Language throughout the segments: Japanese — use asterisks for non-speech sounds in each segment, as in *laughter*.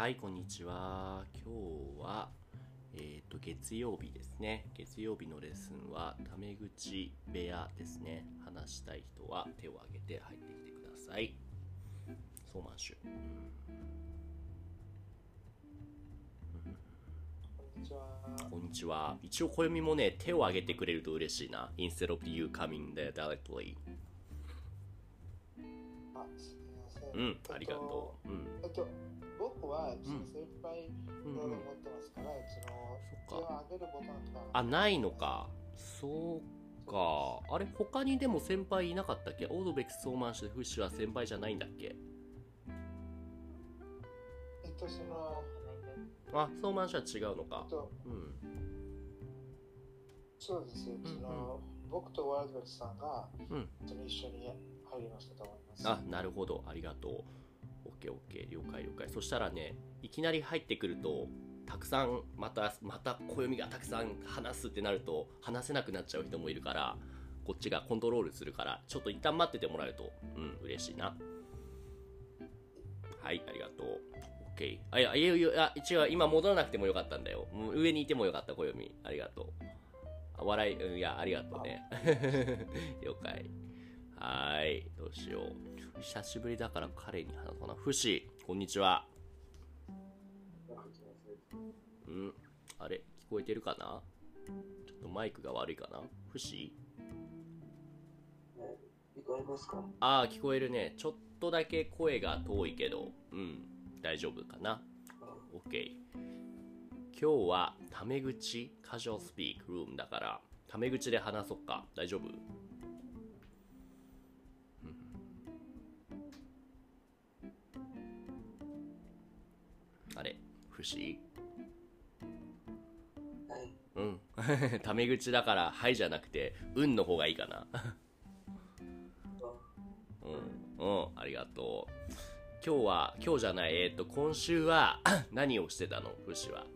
はい、こんにちは。今日は、えっ、と、月曜日ですね。月曜日のレッスンは、タメ口部屋ですね。話したい人は手を挙げて入ってきてください。ソーマンシュ。こんにちは。こんにちは。一応、暦もね、手を挙げてくれると嬉しいな。instead of you coming there directly. あ、すみません。うん、ありがとう。うん。えっと、僕は一応先輩持ってますから、その手そっかを挙げるボタンが。あ、ないのか。そうか。あれ、他にでも先輩いなかったっけ？オードベックス・ソーマンシュでフッシュは先輩じゃないんだっけ？えっと、その、あ、ソーマンシュは違うのかえっ。と、うん。そうですよ。んその、僕とワールドベックスさんが、うん。その一緒に入りましたと思います。あ、なるほど。ありがとう。オッケー。了解了解。そしたらね、いきなり入ってくると、たくさん、また、また暦がたくさん話すってなると、話せなくなっちゃう人もいるから、こっちがコントロールするから、ちょっと一旦待っててもらえると、うん、嬉しいな。はい、ありがとう。オッケー。あ、いや、いや、いや、違う、今戻らなくてもよかったんだよ。上にいてもよかった、暦。ありがとう。笑い、うん、いや、ありがとうね。*laughs* 了解。はーい。どうしよう。久しぶりだから彼に話そうかな。フシ、こんにちは。うん。あれ？聞こえてるかな？ちょっとマイクが悪いかな？フシ？聞こえますか？ああ、聞こえるね。ちょっとだけ声が遠いけど、うん。大丈夫かな ?OK。今日はタメ口？カジュアルスピークルームだから、タメ口で話そっか。大丈夫？あれ不思議はい。うん。*laughs* タメ口だから、はいじゃなくて、うんの方がいいかな。うん。うん。ありがとう。今日は、今日じゃない、えっ、と、今週は、*coughs* 何をしてたの？フシは。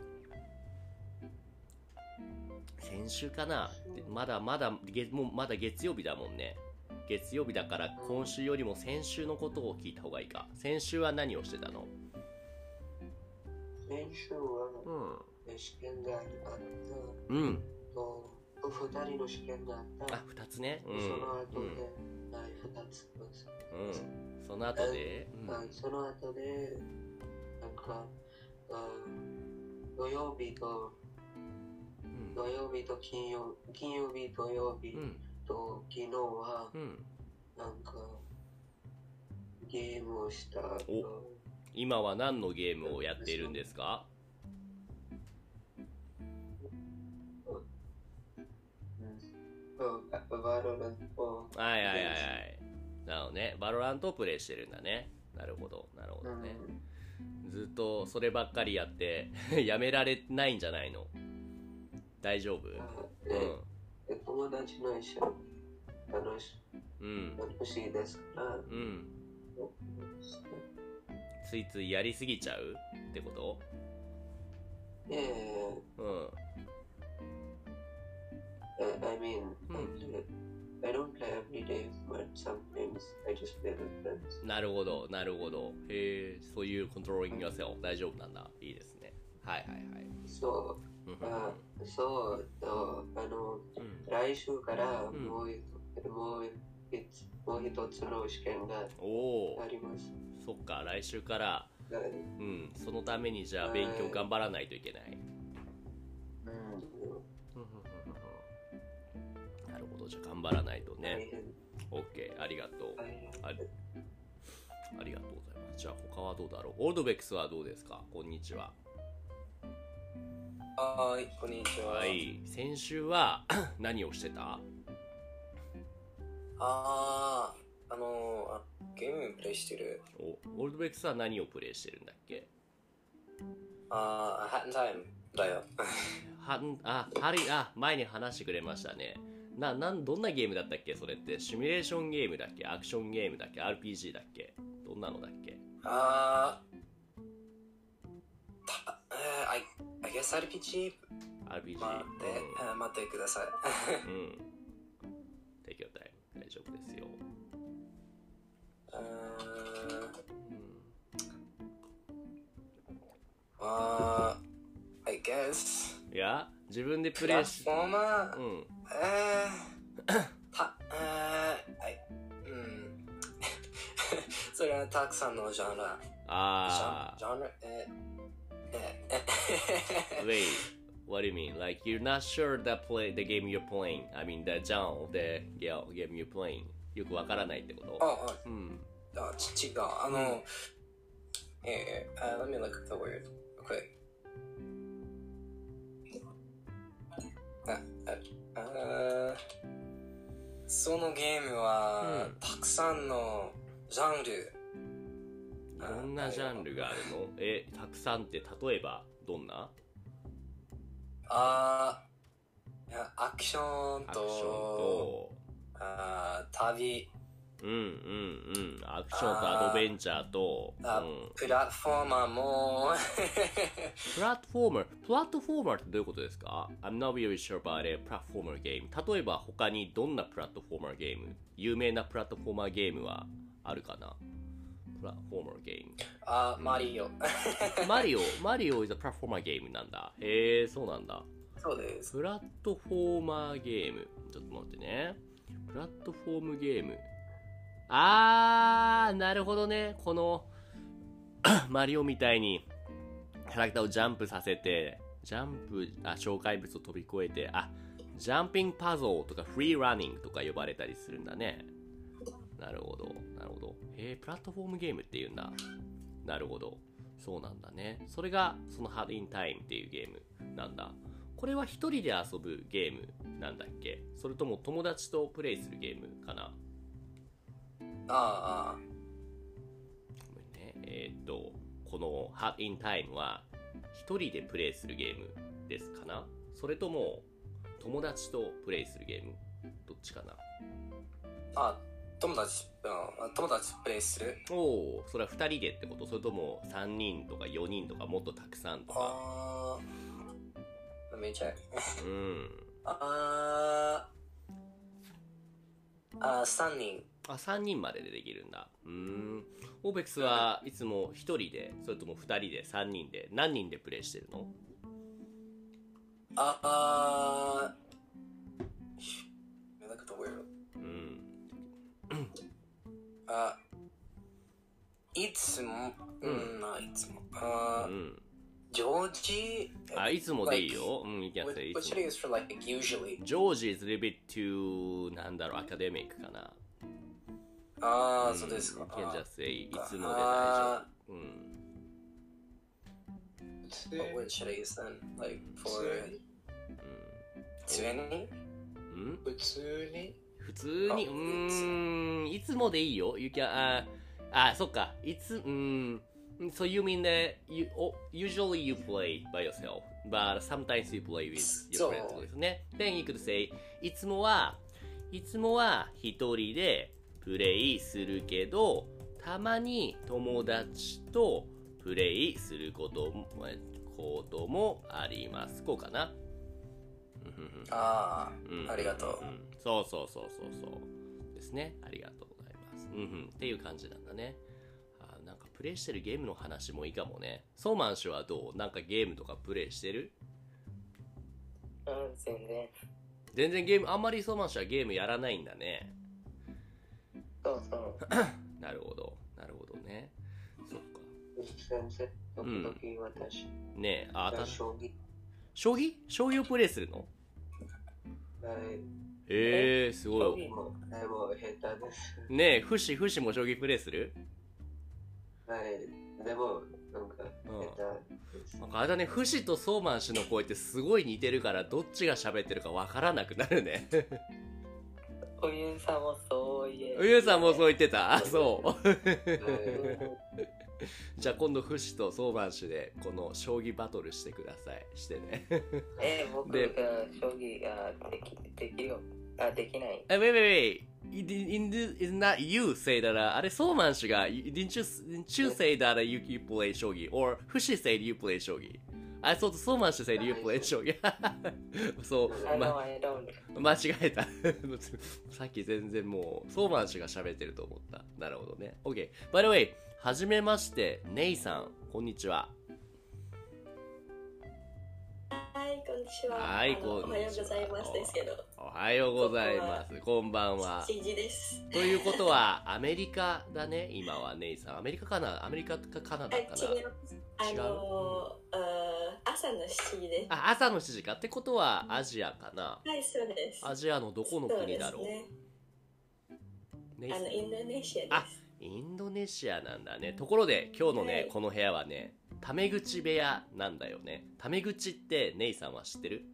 先週かなでまだまだ、げもうまだ月曜日だもんね。月曜日だから、今週よりも先週のことを聞いた方がいいか。先週は何をしてたの？先週はうん。試験があっうん。たと、二人の試験があった。あ、二つね。うん。その後うんで、はい、二つです。うん。その後で、うんはい、その後で、なんか、あ土曜日と、うん。土曜日と金曜金曜日、土曜日うん。と昨日は、うん。なんか、ゲームをした。お今は何のゲームをやっているんですか？はいはいはいはい。なるほどね。 Valorant をプレイしてるんだね。なるほど、なるほどね。ずっとそればっかりやって、*laughs* やめられないんじゃないの？大丈夫？うん。で友達の一緒に楽しうん。楽しいですか？ら、うん。ついついやりすぎちゃう？ってこと？ええうん。Uh, I mean, Hmm. I don't play every day, but sometimes I just play with friends. なるほど、なるほど。へえ、そういうコントローリング yourself 大丈夫なんだ。いいですね。はいはいはい。So, うん uh, so, uh, あの、うん来週からうんもう一う一つ、もう一つの試験がおお、あります。そっか、来週から、はいうん、そのためにじゃあ勉強頑張らないといけない。うん、なるほど、じゃあ頑張らないと大ね。変、OK、ありがとう。ありありがとうございます。じゃあ他はどうだろう？オールドベックスはどうですか？こんにちは。はーい、こんにちは。はい。先週は *coughs* 何をしてた？あー、あのーあ、ゲームプレイしてる。おオールドベックスは何をプレイしてるんだっけ？あー、ハッンタイムだよ。*laughs* はん、あ、ハリ、あ、前に話してくれましたね。な、なん、どんなゲームだったっけ？それって。シミュレーションゲームだっけ？アクションゲームだっけ ?RPG だっけ？どんなのだっけ？あー、た、えー、I, I guess RPG? ?RPG。待って、えー待ってください。うん。うん。Take your time. 大丈夫ですよ。Uh, uh, I guess. Ah, ジャンル、えー、えー、え *laughs* What do you mean? Like you're not sure that play the game you're playing. I mean the genre of the game you're playing. よくわからないってこと？あ、うん。あ、違う。あの、えー、uh, let me look at the word あ、あそのゲームは、うんたくさんのジャンル。いろんなジャンルがあるの？えたくさんって例えばどんな？あーアクションとあー旅、うんうんうんアクションとアドベンチャーと、あうん、プラットフォーマーも、*laughs* プラットフォーマープラットフォーマーってどういうことですか ?I'm not really sure about a platformer game 例えば他にどんなプラットフォーマーゲーム？有名なプラットフォーマーゲームはあるかな？プラットフォーマーゲームあマリオ。*laughs* マリオ、マリオ is a platformer ゲームなんだ。へえ、そうなんだ。そうです。プラットフォーマーゲーム。ちょっと待ってね。プラットフォームゲーム。あー、なるほどね。この、*coughs* マリオみたいに、キャラクターをジャンプさせて、ジャンプ、あ、障害物を飛び越えて、あ、ジャンピングパズルとかフリーランニングとか呼ばれたりするんだね。なるほど、なるほど。へえ、プラットフォームゲームって言うんだ。なるほど。そうなんだね。それが、その Hard in Time っていうゲームなんだ。これは一人で遊ぶゲームなんだっけ？それとも友達とプレイするゲームかな？ああ、ごめんね。えーっと、この Hard in Time は一人でプレイするゲームですかな？それとも友達とプレイするゲーム？どっちかな？あ、友達、うん、友達プレイする？おお、それは二人でってこと？それとも三人とか四人とかもっとたくさんとか？あー、let me check. うん。あー、あー、3人。あ、3人まででできるんだ。うーん。オーベックスはいつも1人で、それとも2人で、3人で、何人でプレイしてるの？ああー、look at the word. うん。あ、いつも、ううんん、ないつも。あー、うん。ジョージあ、いつもでいいよ。うん、いいやつ What でいい what つ should も I use for like usually? ジョージ is a little bit too, なんだろう、アカデミックかな。ああ、んそうですか。You can just say いつもで大丈あ夫。うん。普通ー What should I use then? Like 普 for 通に？20? うん。うん？普通に？普通に、あうーん、いつもでいいよ。You can, あ、あ、そっか。いつ、うん。So you mean that you, oh, usually you play by yourself, but sometimes you play with そ your う friends ってことですね。Then you could say, いつもは、いつもは一人でプレイするけど、たまに友達とプレイすることもこともあります。こうかな。うんうんうんあうんありがとううんそうそうそうそうそうですねありがとうございますうんうんっていう感じなんだねプレイしてるゲームの話もいいかもねソーマン氏はどう？なんかゲームとかプレイしてる？うん、全然。全然ゲームあんまりソーマン氏はゲームやらないんだねそうそう。*coughs* なるほどなるほどねそっか全然。時々私。ねえあた将棋。将棋？将棋をプレイするの？はい。へえすごい将棋も、でも下手です。ねえフシフシも将棋プレイする？はい。でも、なんか、うんなん。かあれだね、フシとソーマン氏の声ってすごい似てるから、どっちが喋ってるかわからなくなるね。おゆうさんもそう言え。ゆうさんもそう言ってた？あ、そう。はいじゃあ今度フシとソーマン氏で、この将棋バトルしてください。してね。え、僕でが将棋ができできるよ。あ、できない。え、wait, wait, wait. In the, it's not you say that, uh, あれ、ソーマン氏が、didn't you, didn't you say that you, you play 将棋 or フシ said you play 将棋 I thought ソーマン氏 said you play 将棋そう、ま.間違えた。さっき全然もう、ソーマン氏が喋ってると思った。なるほどね。OK。By the way、はじめまして、ネイさん、こんにちは。んにちは。はいこんにちはおはようございますですけど。おはようございます。こんばんは。7時です。ということは、アメリカだね、今はネイさん。アメリカかな？アメリカかカナあ、ダかな？ます。あのあ朝の7時です。あ、朝の7時か。ってことは、アジアかな？はい、そうです。アジアのどこの国だろう？あの、インドネシアあです。インドネシアなんだね。ところで、今日のね、はいこの部屋はね、タメ口部屋なんだよね。タメ口ってネイさんは知ってる？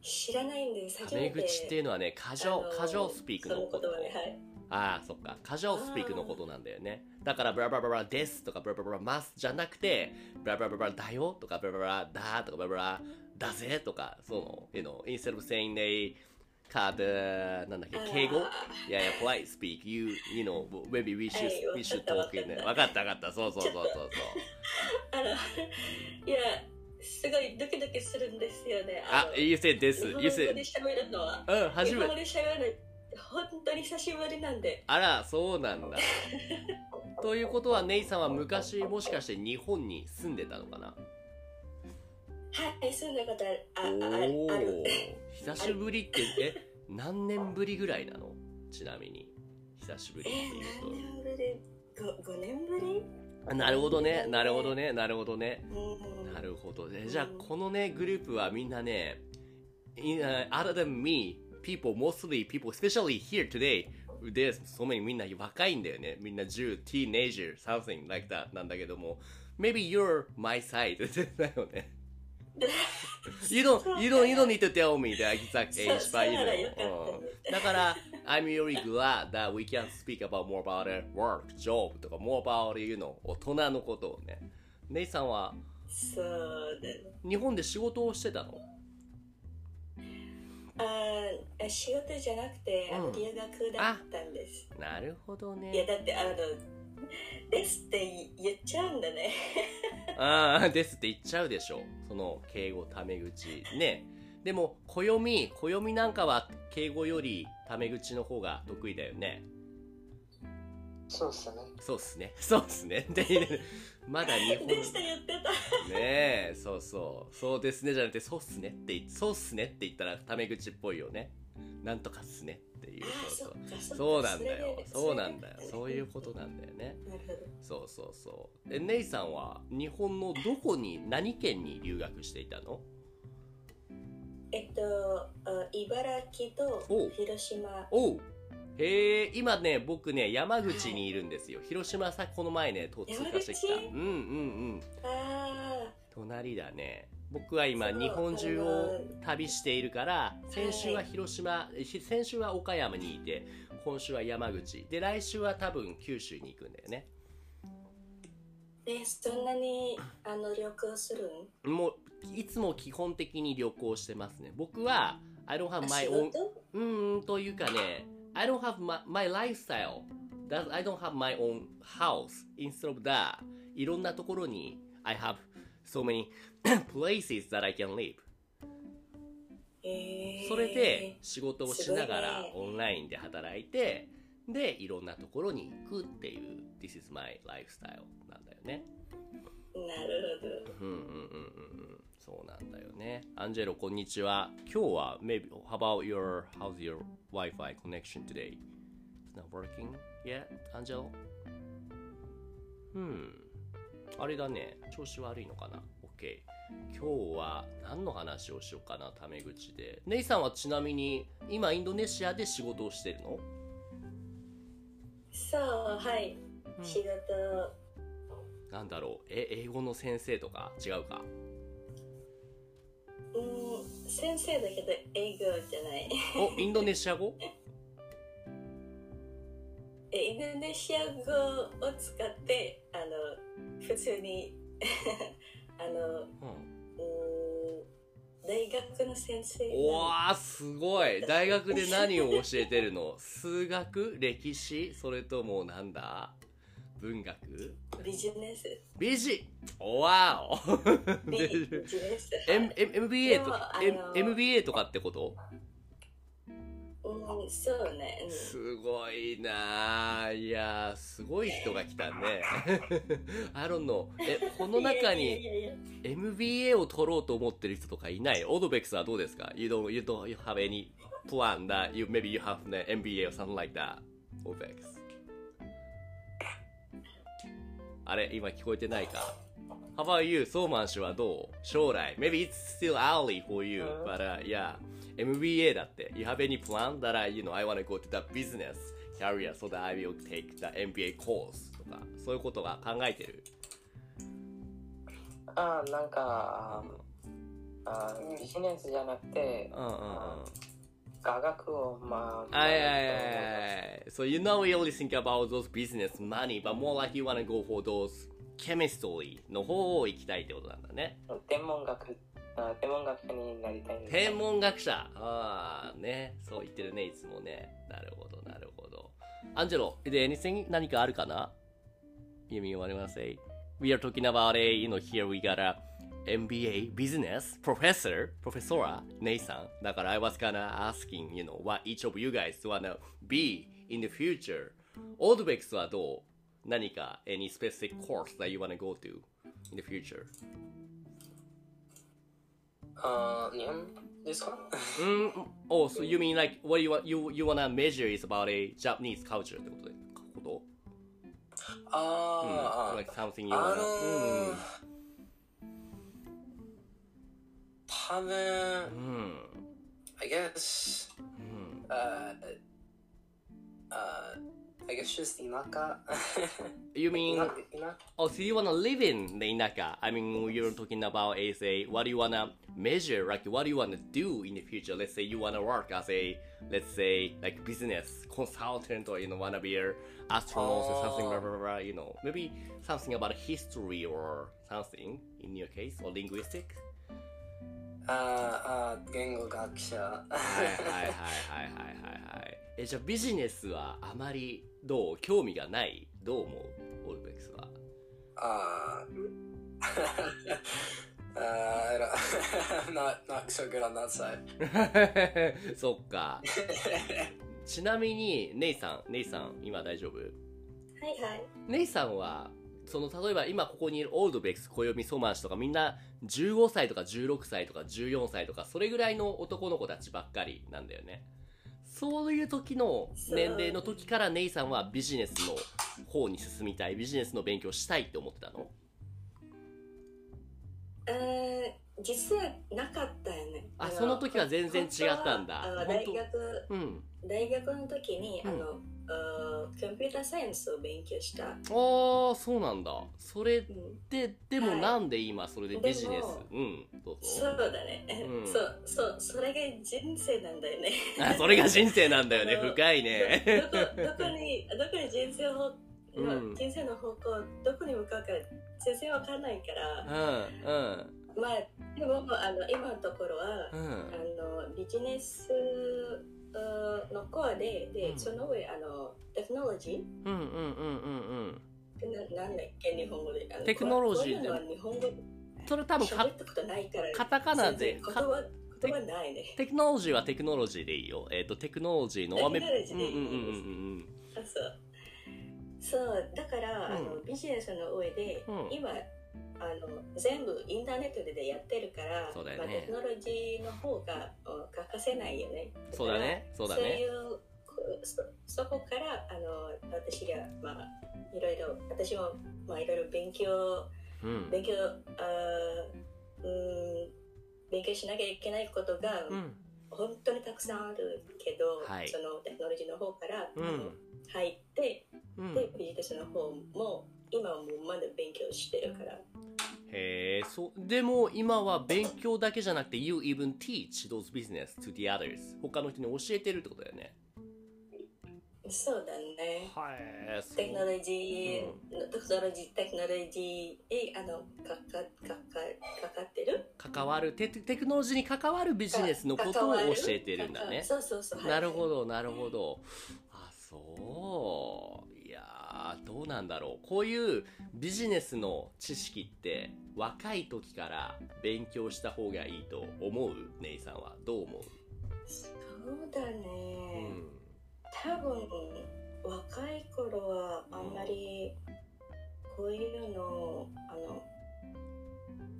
知らないんです。タ。メ口っていうのはね、カジョあのカジョスピークのことね、はい。ああ、そっか。カジュアルスピークのことなんだよね。だから、ブラブラブラですとか、ブラブラブラますじゃなくて、ブラブラブラだよとか、ブラブラブラだとか、ブラブラだぜとか、その、you know, instead of saying they card, なんだっけ、敬語あいやいや、polite speak, you, you know, maybe we should, はい we should talk in it. *laughs* わかったわかった。そうそうそうそうそう。あの、いや、すごいドキドキするんですよね。あ、の you said this, 日 you 本語 said, で喋るのは。うん、初めて。日本語で喋るの、本当に久しぶりなんで。あら、そうなんだ。*laughs* ということは、ネイさんは昔もしかして日本に住んでたのかな？はい、そんなことある。あ、おあある。久しぶりって *laughs* え何年ぶりぐらいなの？ちなみに。久しぶりってえー、いう何年ぶり？5, 5年ぶり？となるほどね。なるほどね。なるほどね。うん。なるほどね。じゃあこのねグループはみんなね in, uh, other than me people mostly people especially here today there's so many みんな若いんだよね。みんな10 teenager something like that なんだけども。Maybe you're my side *laughs* だよね You don't, you don't, you don't need to tell me the exact age, but you know. だから、I'm really glad that we can speak about more about uh, work, job とか more about, you know, 大人のことをね。ネイさんはそうだね。日本で仕事をしてたのあ仕事じゃなくて、あうんの留学だったんです。なるほどいや、ね。だって、あの、ですって言っちゃうんだね。ああ、ですって言っちゃうでしょ。その敬語、タメ口。ね。でも、暦、暦なんかは敬語よりタメ口の方が得意だよね。そうっすね。そうっすね。*laughs* そうっすね。で、まだ日本。でした言ってた。ねえ、そうそう。そうですねじゃなくて、そうっすねって言、そうっすねって言ったらタメ口っぽいよね。なんとかっすねっていう。あそうそう。そうなんだよそうなんだよ。そういうことなんだよね。そうそうそう。え、ネイさんは日本のどこに、何県に留学していたの？えっと、あ茨城とお広島。おうへえ、今ね、僕ね、山口にいるんですよ。広島さ、この前ね、と通過してきた。うんうんうん。あ隣だね僕は今日本中を旅しているから先週は広島、ひ先週は岡山にいて今週は山口。で来週は多分九州に行くんだよね。ーで、そんなにあの旅行するん？もういつも基本的に旅行してますね。僕は I don't have あ my 仕 own 事？うーんというかね I don't have my, my lifestyle. That I don't have my own house. Instead of that いろんなところに I have so many places that I can live えーそれで仕事をしながらオンラインで働いてでいろんなところに行くっていう This is my lifestyle なんだよねなるほど。うんうんうんうんうんそうなんだよねアンジェロこんにちは今日は maybe how about your how's your Wi-Fi connection today It's not working yet アンジェロうんあれだね。調子悪いのかな？OK 今日は何の話をしようかなタメ口で。ネイさんはちなみに今インドネシアで仕事をしてるの？そう、はい。うん。仕事、なんだろう。え英語の先生とか違うか？うん、先生だけど英語じゃない。おインドネシア語？*laughs* えインドネシア語を使って、あの、普通に、*laughs* あの、うんうん、大学の先生おわーすごい。大学で何を教えてるの？*laughs* 数学？歴史？それともなんだ？文学？ビジネス。ビジ？おわお。ビジネス。*laughs* M M MBA と M の MBA とかってこと？うん、そうね。うんすごいなあいやーすごい人が来たね I don't know えこの中に MBA を取ろうと思ってる人とかいないオードベックスはどうですか you don't, you don't you have any plan that you maybe you have an MBA or something like that オードベックスあれ今聞こえてないか How about you? ソーマン氏はどう将来 Maybe it's still early for you but、uh, yeah MBA だって You have any plan that I, you know, I want to go to the business career so that I will take the MBA course とかそういうことが考えてるあなんかあビジネスじゃなくてうんうんうん科学をまあはいはいはいはい。So you not really think about those business money, but more like you wanna go for those chemistry の方を行きたいってことなんだね。天文学あ天文学者になりたい天文学者ああ、ね。そう言ってるね、いつもね。なるほど、なるほど。アンジェロ、で、anything 何かあるかな You mean what I wanna say? We are talking about a, you know, here we got a MBA business professor, professor, ネイさん。だから I was gonna asking, you know, what each of you guys wanna be in the future. オードベックスはどう何か any specific course that you wanna go to in the future? あー日本ですか Mm, oh, so you mean like what you want you you wanna measure is about a Japanese culture ってことでことあー、like something you あ wanna のーうん多分、うん、I guess, うん、uh, uh, I guess just 田舎 *laughs* You mean 田田 oh so you wanna live in the inaka I mean you're talking about is a what do you wanna measure like what do you wanna do in the future let's say you wanna work as a let's say like business consultant or you know wanna be an astronaut or something blah, blah, blah, blah, you know maybe something about history or something in your case or linguistic あーあー言語学者はいはいはいはいはいはいはい。え、じゃあビジネスはあまり *laughs* どう興味がないどう思うオルベックスは？あー *laughs* あー I don't- not, not so good on that side そっか。ちなみに、ネイさん、ネイさん、今大丈夫？はいはい。ネイさんは、その例えば今ここにいるオールドベックス、暦ソマンシとかみんな15歳とか16歳とか14歳とかそれぐらいの男の子たちばっかりなんだよね。そういう時の年齢の時からネイさんはビジネスの方に進みたい、ビジネスの勉強したいって思ってたの？えー、実はなかったよね。あのその時は全然違ったんだ。大学、うん。大学の時に、うんあの、あーコンピューターサイエンスを勉強した。ああ、そうなんだ。それうんで、でもはいなんで今それでビジネス？うん、どうそうぞ。だね。うん *laughs* そう、そう、それが人生なんだよね。*laughs* あ、それが人生なんだよね。深いね。どどこどこにどこに人生を、うん人生の方向どこに向かうか全然わかんないから、うん、うん、まあでもあの今のところは、うん。あのビジネスあのコアでで、うん。その上あのテクノロジうんうんうんうん。ーななんだっけ日本語で。テクノロジーこういうのは日本語。うん。それ多分か喋ったことないから。カタカナで。言葉言葉ないね。テクノロジーはテクノロジーでいいよ。えっ、と、テクノロジーのテクノロジーでいい。うんうんうんうんあそう。そうだから、うん。あのビジネスの上で、うん。今あの全部インターネットでやってるからねまあ、テクノロジーの方がお欠かせないよねうん。そうだね。そうだね。そういうこそそこからあの私がまあいろいろ私もまあいろいろ勉強うん。勉強あーうん勉強しなきゃいけないことが、うん。本当にたくさんあるけど、はいそのテクノロジーの方から、うん入ってうん。でビジネスの方も今はもうまだ勉強してるからへえ、そう。でも今は勉強だけじゃなくて、You even teach those business to the others. 他の人に教えてるってことだよね。そうだねはい。テクノロジー、テクノロジーテクノロジーにあのかかかかかかってる？関わるテテクノロジーに関わるビジネスのことを教えてるんだね。そうそうそう、はいなるほど、なるほど。あ、そう。ー、どうなんだろう。こういうビジネスの知識って若い時から勉強した方がいいと思うネイさんは。どう思う？そうだね、うん。多分若い頃はあんまりこういうのをあの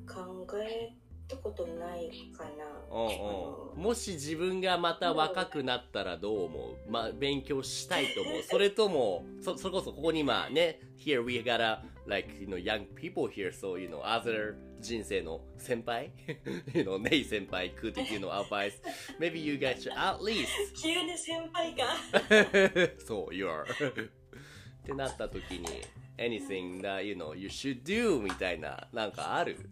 考えたことないかな。うんうん、もし自分がまた若くなったらどう思うまあ、勉強したいと思うそれとも、そ、それこそここに今ね、here we gotta, like, you know, young people here, so, you know, other 人生の先輩 you know, ネイ先輩 could, you know, advise, maybe you guys should at least 急に先輩がそう、you're ってなった時に anything that, you know, you should do みたいな、なんかある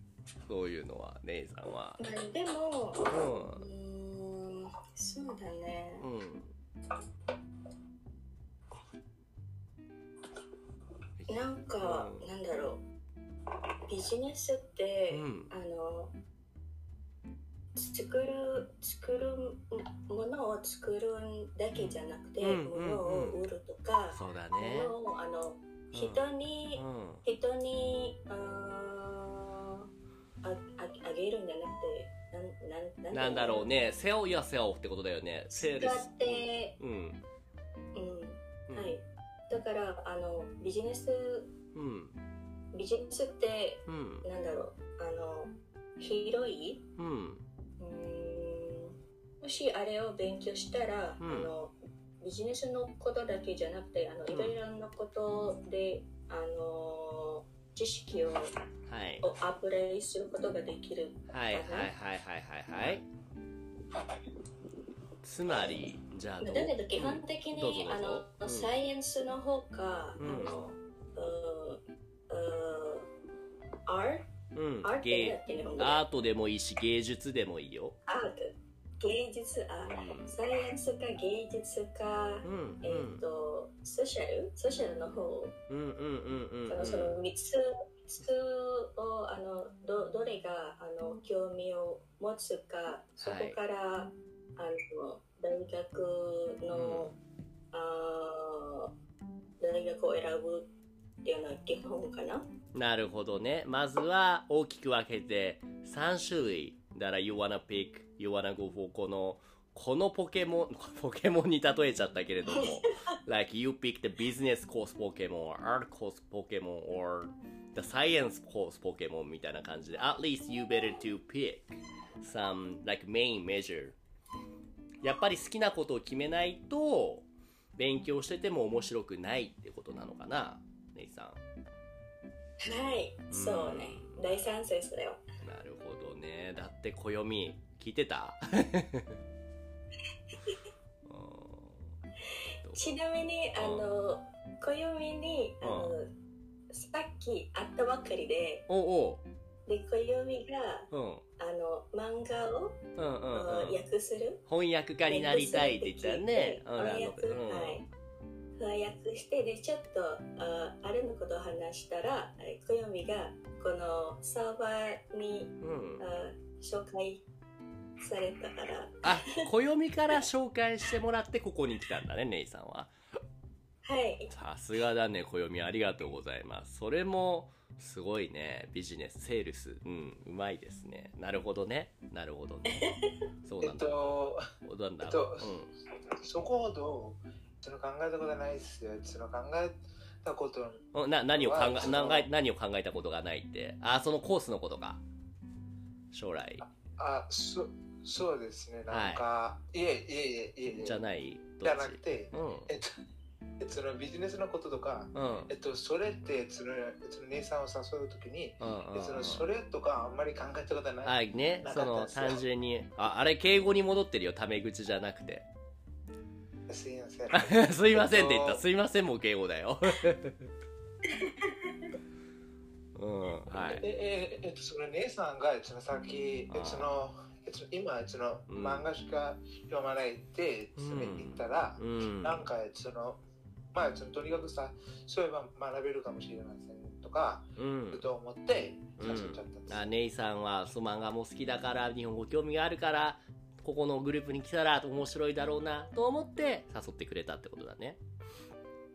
そういうのは、ネイさんは。まあでも、ううーん、そうだね。ん。うん。なんか、うんなんだろう。ビジネスって、うんあの、作る、作るものを作るだけじゃなくて、うんものを売るとか、そうだもね。のをあの人に、うん。人に、あーあああげるんじゃなくて、なんなんなんだろうね、セオやセオってことだよね。使スっ。て、うん。うん、うんはい。だから、あの、ビジネス、うん。ビジネスって、うん。なんだろう、あの、広い、うん。うーん、もしあれを勉強したら、うんあの、ビジネスのことだけじゃなくて、あの、うんいろいろなことで、あの、知識をはい。をアップデートすることができる。はいはいはいはいはいはい。つまり、じゃあだけど基本的に、あの、うんサイエンスの方か、うんあの、アー？ト芸だって日本語でアートでもいいし、芸術でもいいよ。アート、芸術、あ、うんサイエンスか芸術か、うん。えっ、と、ソーシャル？ソーシャルの方、うんうんうんうんそのその3つ、三つを、あの、ど、どれが、あの、興味を持つか、そこから、あの、大学の、あー大学を選ぶっていうのは基本かな？なるほどね。まずは大きく分けて3種類。だから you wanna pick, you wanna go for この、このポケモン、ポケモンに例えちゃったけれども、like you pick the business course Pokemon or art course Pokemon or the science course Pokemon みたいな感じで、at least you better to pick some like main measure. やっぱり好きなことを決めないと、勉強してても面白くないってことなのかな、ネイさん。はい、そうね。大賛成だよ。なるほどね。だって暦聞いてた？*laughs* うん。ちなみに、あの、暦に、あの、さっき会ったばかりで、おうで、暦が、おう、うん、あの、漫画を、うんうんうん。訳する？翻訳家になりたいって言ったよね。うん翻訳、うん。はい。翻訳して、で、ちょっと、ああれのことを話したら、え暦が、このサーバーに、うん。あ紹介されたから、あ、暦から紹介してもらってここに来たんだね、ネイさんは。はい。さすがだね、暦ありがとうございます。それも、すごいね、ビジネス、セールス、うん、うまいですね。なるほどね。なるほどね。*laughs* そうえっなんだ。と、なんだえっとうん。そこほど、その考えたことないですよ。その考えたこと、うんな何を考えは何を考えたことがないって。あそのコースのことか。将来。あ、そそうですね。なんか、い、えいえいえいえ。いえ。じゃないじゃなくて、うん。えっと、えっとそのビジネスのこととか、うん。えっと、それって、その、その姉さんを誘うときに、うんそのそれとかあんまり考えたことない？はいね。なその単純にああれ敬語に戻ってるよタメ口じゃなくてすいません。*laughs* すいませんって言った。えっと。すいませんも敬語だよ。*laughs* うんはい。え、え、えっと、その姉さんが、そのさっき、その、えっと今、そのうん漫画しか読まないって、それ言ったら、うん。なんか、その、まあ、そのとにかくさ、そういえば学べるかもしれませんとか、うん。と思って、うん誘っちゃったんです。あネイさんはそう漫画も好きだから日本語興味があるからここのグループに来たら面白いだろうなと思って誘ってくれたってことだね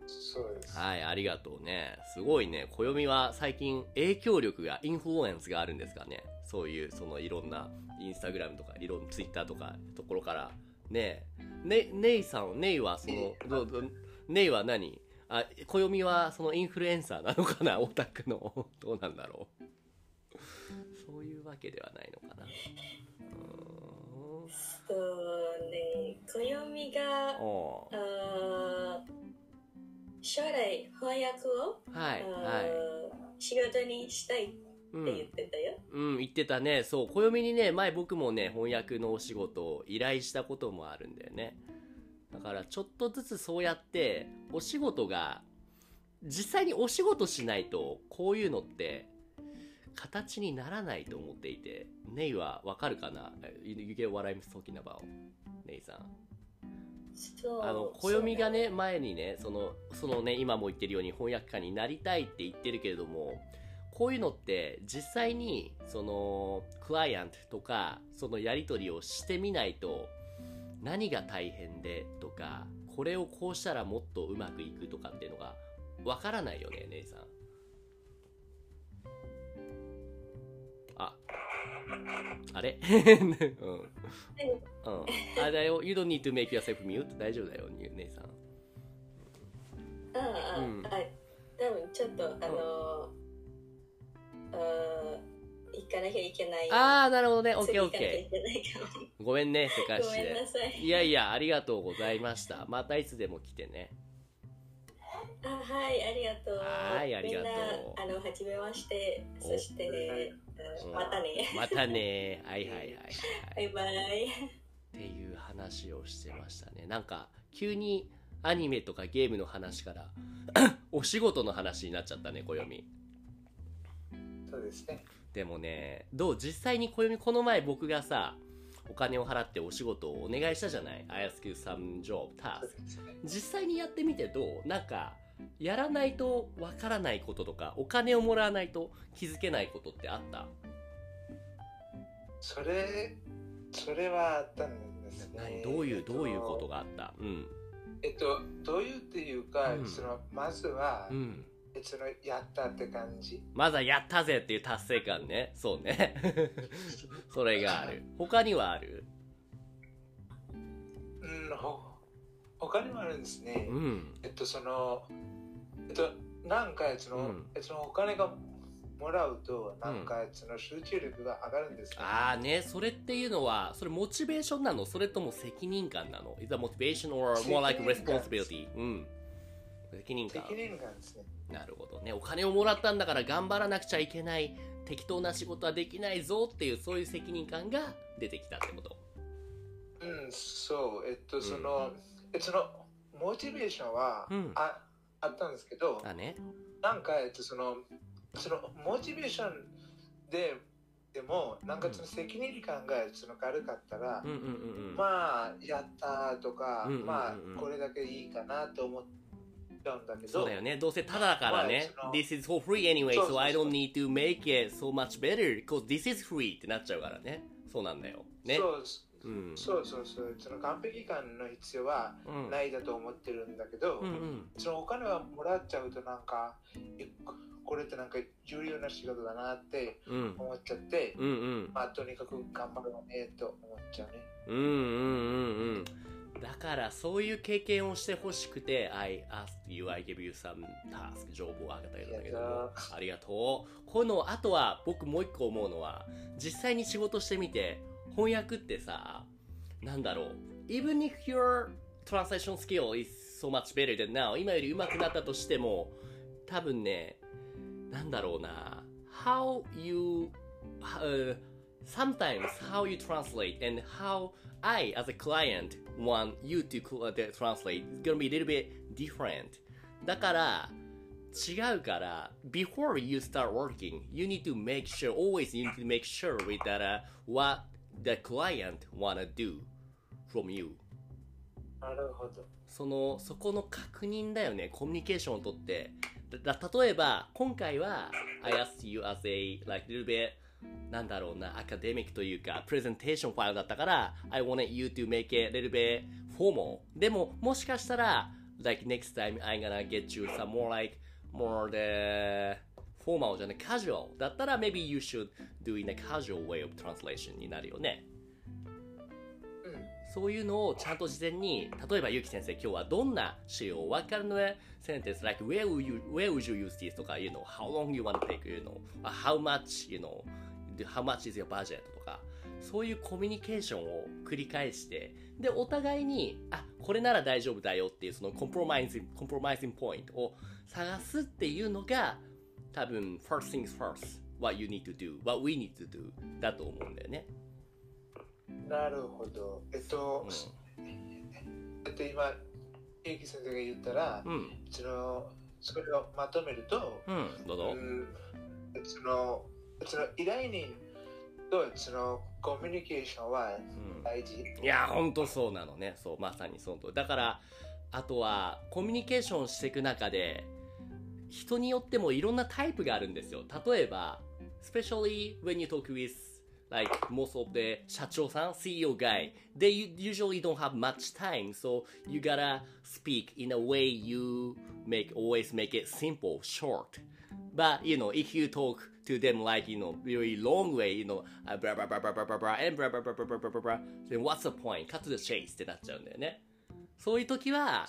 そうです。はい、ありがとうね。すごいね。暦は最近影響力が、インフルエンスがあるんですかね。そういう、そのいろんな、インスタグラムとか、いろんなツイッターとか、ところからねえねネイさんネイはそのどどネイは何？あ暦はそのインフルエンサーなのかな？*laughs* オタクのどうなんだろうそういうわけではないのかなうそうね、暦があー将来翻訳を、はいあはいー仕事にしたいってうん言ってたよ。うん、言ってたね。そう、暦にね、前僕もね、翻訳のお仕事を依頼したこともあるんだよね。だから、ちょっとずつそうやって、お仕事が、実際にお仕事しないと、こういうのって、形にならないと思っていて、ネイはわかるかな ?You get what I'm talking about? ネイさん。あの、暦がね、前にね、その、そのね、今も言ってるように翻訳家になりたいって言ってるけれども、こういうのって実際に、その、クライアントとか、そのやり取りをしてみないと、何が大変でとか、これをこうしたらもっとうまくいくとかっていうのが、わからないよね、姉さん。あれ？*laughs* うん。うん。あ、だよ。You don't need to make yourself mute. 大丈夫だよ、姉さん。ああ、うんあ多分ちょっとあの、あー行かなきゃいけない。あー、なるほどね。オッ次ケーオッケー。ごめんね、せかも。しごめんなて。さい。いやいや、ありがとうございました。またいつでも来てね。あはい、ありがとう。はいありがとうみんな、あの、はじめまして。おそして、うんまたね。またね。はいはいはいはい。*laughs* バイバイ。っていう話をしてましたね。なんか、急にアニメとかゲームの話から、*coughs* お仕事の話になっちゃったね、暦。そうですね。でもね、どう実際に暦、この前僕がさ、お金を払ってお仕事をお願いしたじゃない ?I ask you some job, task. 実際にやってみてどう？なんか、やらないとわからないこととか、お金をもらわないと気づけないことってあった？それ、それはあったんですね。何どういう、えっとどういうことがあった？うん。えっと、どういうっていうか、うんそのまずは、うん。えそのやったって感じ。まずはやったぜっていう達成感ね。そうね。*laughs* それがある。他にはある？うん、ほ他にもあるんですね。うん。えっと、その、えっと、なんかその、うんえそのお金がもらうと、なんかその集中力が上がるんですね、ああね、それっていうのは、それモチベーションなの？それとも責任感なの ?Is that motivation or more like responsibility? うん。責任感。責任感ですね。なるほどね。お金をもらったんだから頑張らなくちゃいけない。適当な仕事はできないぞっていう、そういう責任感が出てきたってこと？うん、そう、えっと、その、えその、モチベーションは、うんああったんですけど、だね。なんか、えっと、その、その、モチベーションで、でも、なんかその責任感がその軽かったら。まあ、やったとか、まあ、これだけいいかなと思っちゃうんだけど、そうだよね。どうせただだからね This is for free anyway, so I don't need to make it so much better because this is free ってなっちゃうからね。そうなんだよ。ね。そううん。そうそうそう、その完璧感の必要はうん。ないだと思ってるんだけど、うんうん。そのお金はもらっちゃうとなんか、えこれってなんか重要な仕事だなってうん。思っちゃって、うんうん。まあとにかく頑張ろうねと思っちゃうね。うんうんうんうん。だからそういう経験をしてほしくて、I asked you, I give you some task 情報をあげたんだけども、ありがとう。このあとは僕もう一個思うのは、実際に仕事してみて、翻訳ってさ、なんだろう。Even if your translation skill is so much better than now, 今より上手くなったとしても、多分ね、なんだろうな。How you、uh, sometimes how you translate and how I, as a client, want you to uh, translate is gonna be a little bit different. だから、違うから、before you start working, you need to make sure, always you need to make sure with that, uh, what the client wanna do from you. なるほど。その、そこの確認だよね。コミュニケーションをとって。だだ例えば、今回は、I asked you as a, like, little bit, なんだろうな、アカデミックというか、プレゼンテーションファイルだったから、I wanted you to make it a little bit formal. でも、もしかしたら、like, next time I'm gonna get you some more, like, more the, formal じゃない、casual だったら、maybe you should do in a casual way of translation になるよね。そういうのをちゃんと事前に、例えばゆき先生、今日はどんな仕様、わかるの sentence, like where would you, where would you use this とか、you know, how long you want to take, you know, how much, you know, how much is your budget とか、そういうコミュニケーションを繰り返して、で、お互いに、あ、これなら大丈夫だよっていう、そのコンプロマイズ、コンプロマイズンポイントを探すっていうのが、多分、first things first, what you need to do, what we need to do だと思うんだよね。なるほど。えっと、うえっと今、ゆき先生が言ったら、ん。うん。そのそれをまとめると、うん。どうぞ。うんそのその依頼人とそのコミュニケーションはうん大事。いや、ほんとそうなのね。そう、まさにその通り。だから、あとは、コミュニケーションしていく中で、人によってもいろんなタイプがあるんですよ。例えば、especially when you talk with like most of the 社長さん、CEO guy, they usually don't have much time, so you gotta speak in a way you make always make it simple, short. But you know, if you talk to them like you know very long way, you know, uh, blah blah blah blah blah blah blah and blah blah blah blah blah blah blah blah, then what's the point? Cut to the chase ってなっちゃうんだよね。そういう時は。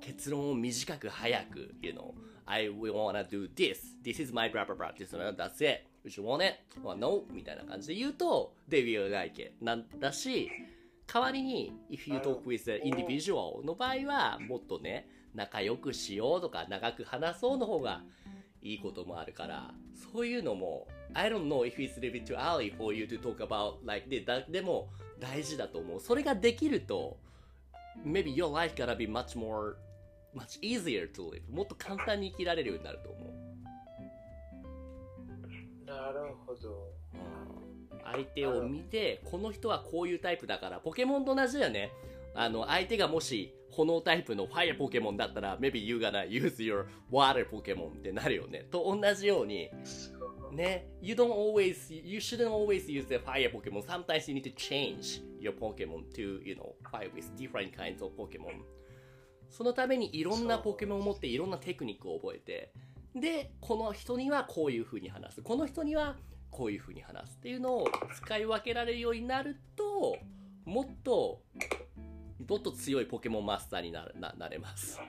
結論を短く早く、you know, I will wanna do this, this is my blah blah blah, this one, that's it, you should want it, or no, みたいな感じで言うと、they will like it なんだし、代わりに、if you talk with the individual の場合は、もっとね、仲良くしようとか、長く話そうの方がいいこともあるから、そういうのも、I don't know if it's a little bit too early for you to talk about like this. だでも、大事だと思う。それができると、maybe your life gotta be much more, much easier to live. もっと簡単に生きられるようになると思う。なるほど。相手を見て、この人はこういうタイプだから、ポケモンと同じだよね。あの、相手がもし、炎タイプのファイアポケモンだったら、maybe you gonna use your water ポケモンってなるよね。と同じように、ね、you don't always, you shouldn't always use the fire Pokemon. Sometimes you need to change your Pokemon to, you know, fight with different kinds of Pokemon. そのためにいろんなポケモンを持っていろんなテクニックを覚えて、で、この人にはこういう風に話す。この人にはこういう風に話すっていうのを使い分けられるようになると、もっと、もっと強いポケモンマスターになるななれます。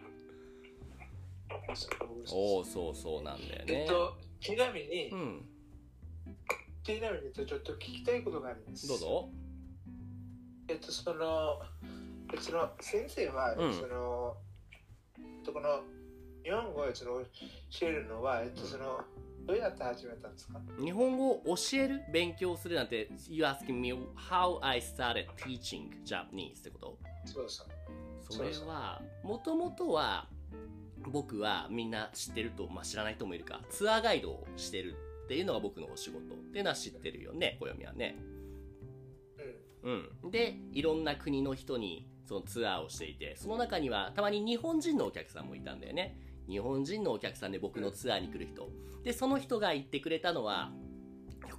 おお、そうそうなんだよね。えっと、ちなみに、うん、ちなみにちょっと聞きたいことがあります。どうぞ。えっと、その、その先生は、うんその、えっと、この日本語をその教えるのは、えっと、その、どうやって始めたんですか？日本語を教える勉強するなんて You asking me how I started teaching Japanese ってこと？そうそう。それはもともとは僕はみんな知ってると、まあ、知らない人もいるか。ツアーガイドをしてるっていうのが僕のお仕事っていうのは知ってるよね暦はね。うん。うん。でいろんな国の人にそのツアーをしていてその中にはたまに日本人のお客さんもいたんだよね日本人のお客さんで僕のツアーに来る人でその人が言ってくれたのは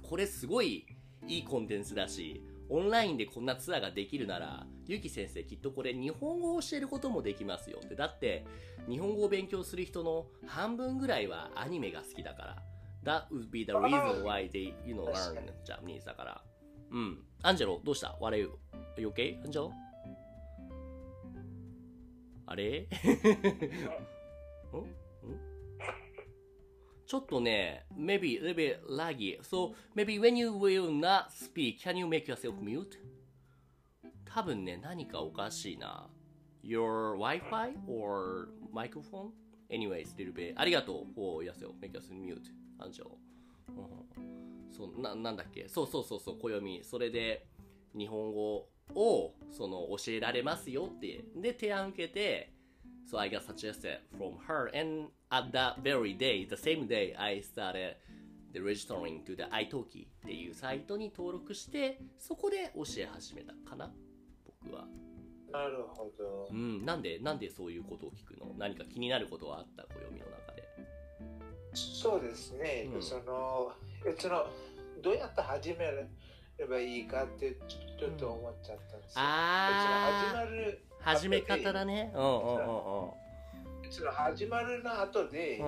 これすごいいいコンテンツだしオンラインでこんなツアーができるならゆき先生きっとこれ日本語を教えることもできますよってだって日本語を勉強する人の半分ぐらいはアニメが好きだから That would be the reason why they, you know, learn Japanese だからうん。アンジェロ、どうした ?What are you? Are you okay? アンジェロあれ？*laughs* ちょっとね、maybe a little bit laggy. So, maybe when you will not speak, can you make yourself mute? 多分ね、何かおかしいな。Your Wi-Fi or microphone? Anyways, little bit. ありがとう for yourself. Make yourself mute. アンジェロ。うんそうななんだっけそうそうそうそう暦それで日本語をその教えられますよってで提案受けて So I got suggested from her and at that very day the same day I started the registering to the iTalki っていうサイトに登録してそこで教え始めたかな僕は。なるほど。う。んなんでなんでそういうことを聞くの？何か気になることはあった？暦の中で。そうですね。うん。その、えその、どうやって始めればいいかってちょっと思っちゃったんですよ。あー。えその始まる始め方だねうんうんうんうんその始まるの後で、うん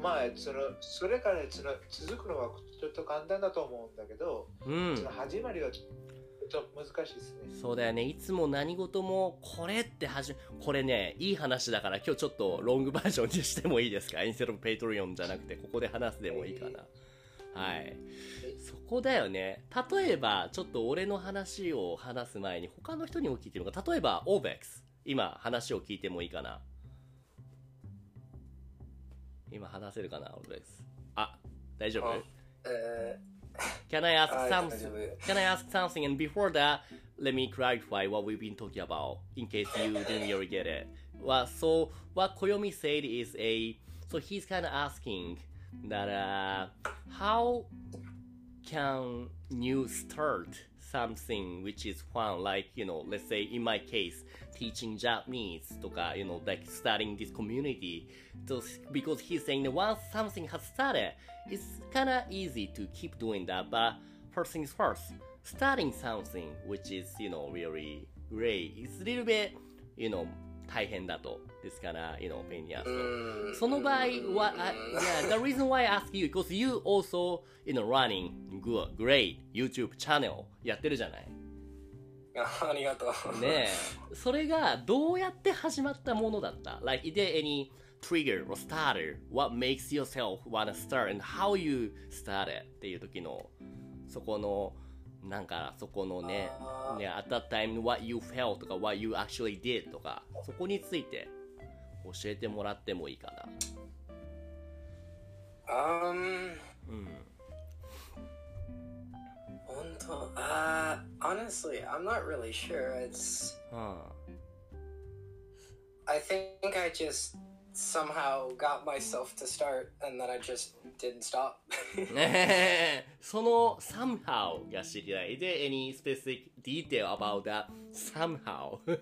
まあそのそれからその続くのはちょっと簡単だと思うんだけど、うんその始まりはちょっと難しいですね。そうだよね。いつも何事も、これってはじめ、これね、いい話だから今日ちょっとロングバージョンにしてもいいですか？ instead Patreon じゃなくて、ここで話すでもいいかな。はい。そこだよね。例えば、ちょっと俺の話を話す前に、他の人にも聞いてみようか。例えば、オーベックス。今、話を聞いてもいいかな。今、話せるかな、オーベックス。あ、大丈夫 Can I ask ー、something? Can I ask something? And before that, let me clarify what we've been talking about in case you didn't really get it. Well, so what Koyomi said is a so he's kind of asking that uh, how can you start something which is fun? Like you know let's say in my case teaching japanese とか you know like starting this community. So, because he's saying that once something has started it's kind of easy to keep doing that but first things first starting something which is you know really great. Is a little bit you know 大変だと this kind of you know んその場合は、yeah, the reason why I ask you, because you also, you know, running good, great YouTube channel やってるじゃない。あありがとう。ねえ。それがどうやって始まったものだった ?Like, is there any trigger or starter? What makes yourself wanna start and how you started? っていう時の、そこの、なんか、そこのね、ね、at that time, what you felt とか、what you actually did とか、そこについて教えてもらってもいいかな。Um, うん。本当 Uh, honestly, I'm not really sure. It's. は I think I just somehow got myself to start and then I just didn't stop. *laughs* *laughs* あ、ねえその somehow が知りたい。Is there any specific detail about that somehow? *laughs*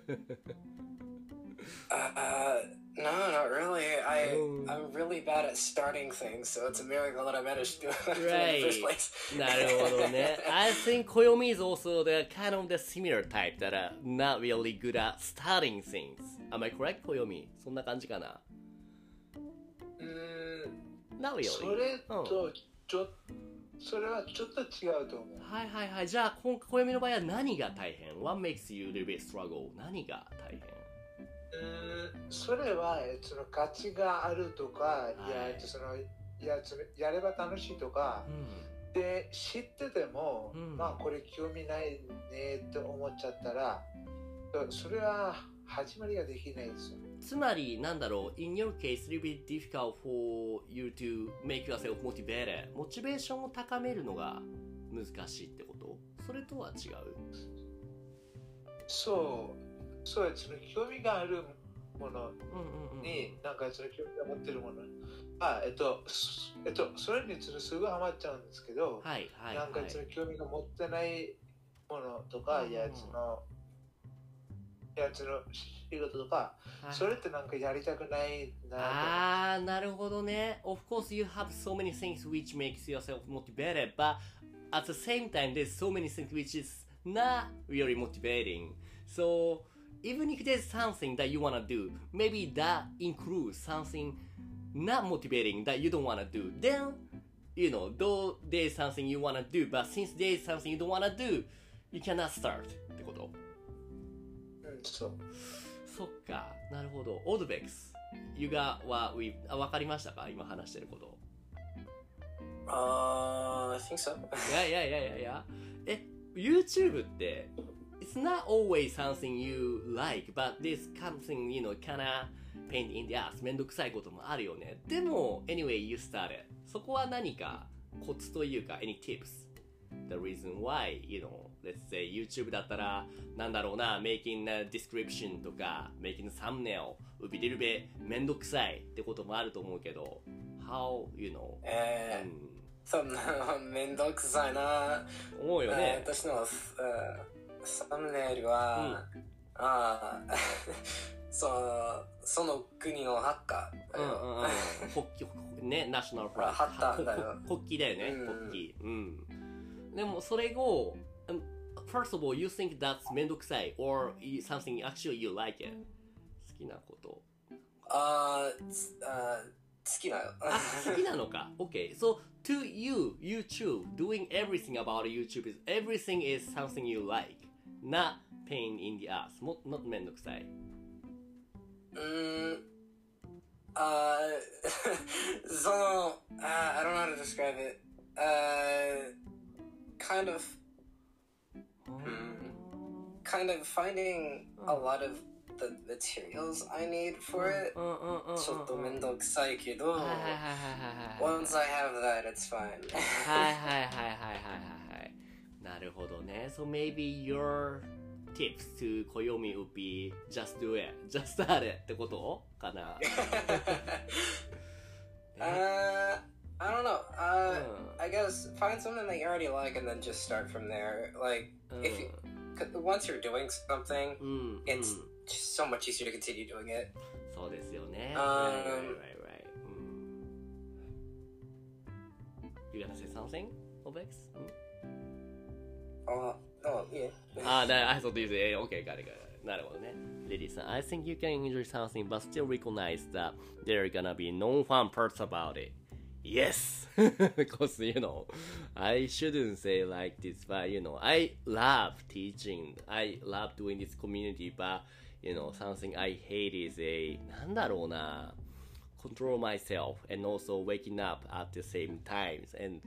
uh, no, not really. I Oh. I'm really bad at starting things, so it's a miracle that I managed to do it in the Right. first place. なるほどね。I think Koyomi is also the kind of the similar type that are not really good at starting things. Am I correct, Koyomi? そんな感じかなうーん Not really. それとちょそれはちょっと違うと思う。はいはいはい。じゃあ、今暦の場合は何が大変 ?What makes you little bit struggle? 何が大変？うーんそれはえその価値があるとか、い、やはいそのいやそのやれば楽しいとかうで知ってても、うんまあこれ興味ないねって思っちゃったらそれは始まりができないですよ。ん、つまり、なんだろう、in your case, it will be difficult for you to make yourself motivated. モチベーションを高めるのが難しいってこと？それとは違う？そう、そうその興味があるものうんうんうん。に、なんかその興味が持ってるもの、あ、えっと、すえっと、それにすぐハマっちゃうんですけど、はいはいなんかはい。その興味が持ってないものとか、うんいやつの、いやつの仕事とか、はいそれってなんかやりたくないなあー、なるほどね。Of course, you have so many things which makes yourself motivated, but at the same time, there's so many things which is not really motivating. So, even if there's something that you want to do, maybe that includes something not motivating that you don't want to do. Then, you know, though there's something you want to do, but since there's something you don't want to do, you cannot start そう。そっか、なるほど。オードベックス。ユガは、あ、わかりましたか今話してること。Uh, I think so. いやいやいやいやいや。え、YouTube って、It's not always something you like, but there's something, you know, kinda pain in the ass. めんどくさいこともあるよね。でも、anyway, you started. そこは何かコツというか、any tips? The reason why, you know, let's say YouTube だったら、なんだろうな、making a description とか、making a thumbnail would be a little bit めんどくさいってこともあると思うけど、how, you know, えー、うんそんなめんどくさいな。思うよね。えー私の、uh, サムネイルは、ああ、*laughs* そう、その国のハッカー。うんうんうん、国旗ね、ナショナルフラッグ。ハッターだよ国国旗だよね、うん国旗。うん。でもそれを、um, first of all, you think that's めんどくさい or you- something actually you like it? 好きなこと。あーつあ きだよ。あ、好きなのか。OK。So, to you, YouTube, doing everything about YouTube is everything is something you like. Not pain in the ass. Not, not めんどくさい。 Mm, uh, so, uh, I don't *laughs* know how to describe it. Uh, kind of, kind of finding a lot of the materials I need for it. ちょっとめんどくさいけど、once I have that, it's fine. はいはいはいはいはいはいはい。なるほどね。So maybe your tips to 暦 would be just do it, just start it ってことかな uh, I don't know. Uh, う I guess find something that you already like and then just start from there. Like, ん if you, 'cause once you're doing something, うん。うん。 it's just so much easier to continue doing it. そうですよね。 Um, right, right, right, right. うん。You gonna say something, Obex? うん Uh, oh, yeah. あ、だ、I thought you said, okay, got it, got it. なるほどね。レディさん、I think you can enjoy something but still recognize that there are gonna be non-fun parts about it. Yes! Because, you know, I shouldn't say like this, but, you know, I love teaching. I love doing this community, but, you know, something I hate is a, なんだろうな。control myself and also waking up at the same times and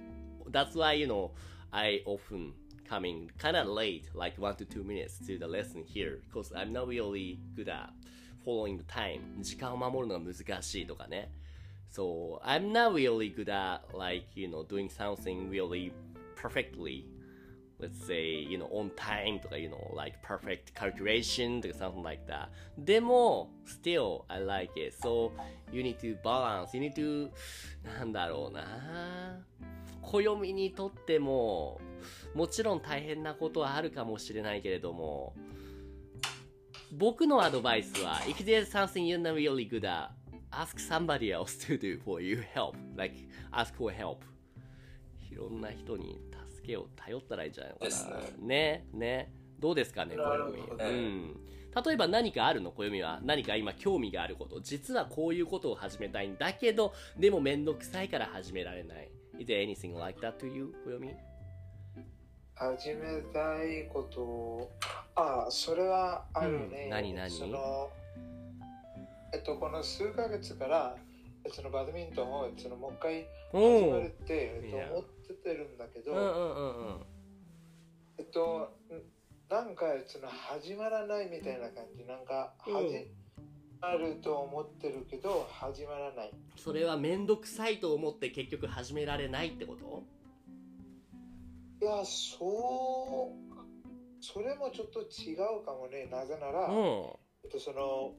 that's why you know i often coming kind of late like one to two minutes to the lesson here because i'm not really good at following the time 時間を守るのが難しいとかね so i'm not really good at like you know doing something really perfectly let's say, you know, on time とか、you know, like perfect calculation とか something like that. でも、still, I like it. So, you need to balance, you need to, なんだろうな暦にとっても、もちろん大変なことはあるかもしれないけれども、僕のアドバイスは、if there's something you're not really good at, ask somebody else to do for you help. Like, ask for help. いろんな人に助けを頼ったらいいんじゃないのかな。ね、ね。どうですかね、暦。うん。例えば何かあるの？暦は何か今興味があること。実はこういうことを始めたいんだけど、でもめんどくさいから始められない。Is there anything like that to you, 暦始めたいことああそれはあるね、うん何何？そのえっとこの数ヶ月からそのバドミントンをそのもう一回お始まるって、えっと、思っててるんだけど、うんうんうんうん。えっとんなんかその始まらないみたいな感じ。なんかうん始まると思ってるけど始まらない。それはめんどくさいと思って結局始められないってこと？いやそうそれもちょっと違うかもね。なぜなら、うん。えっと、その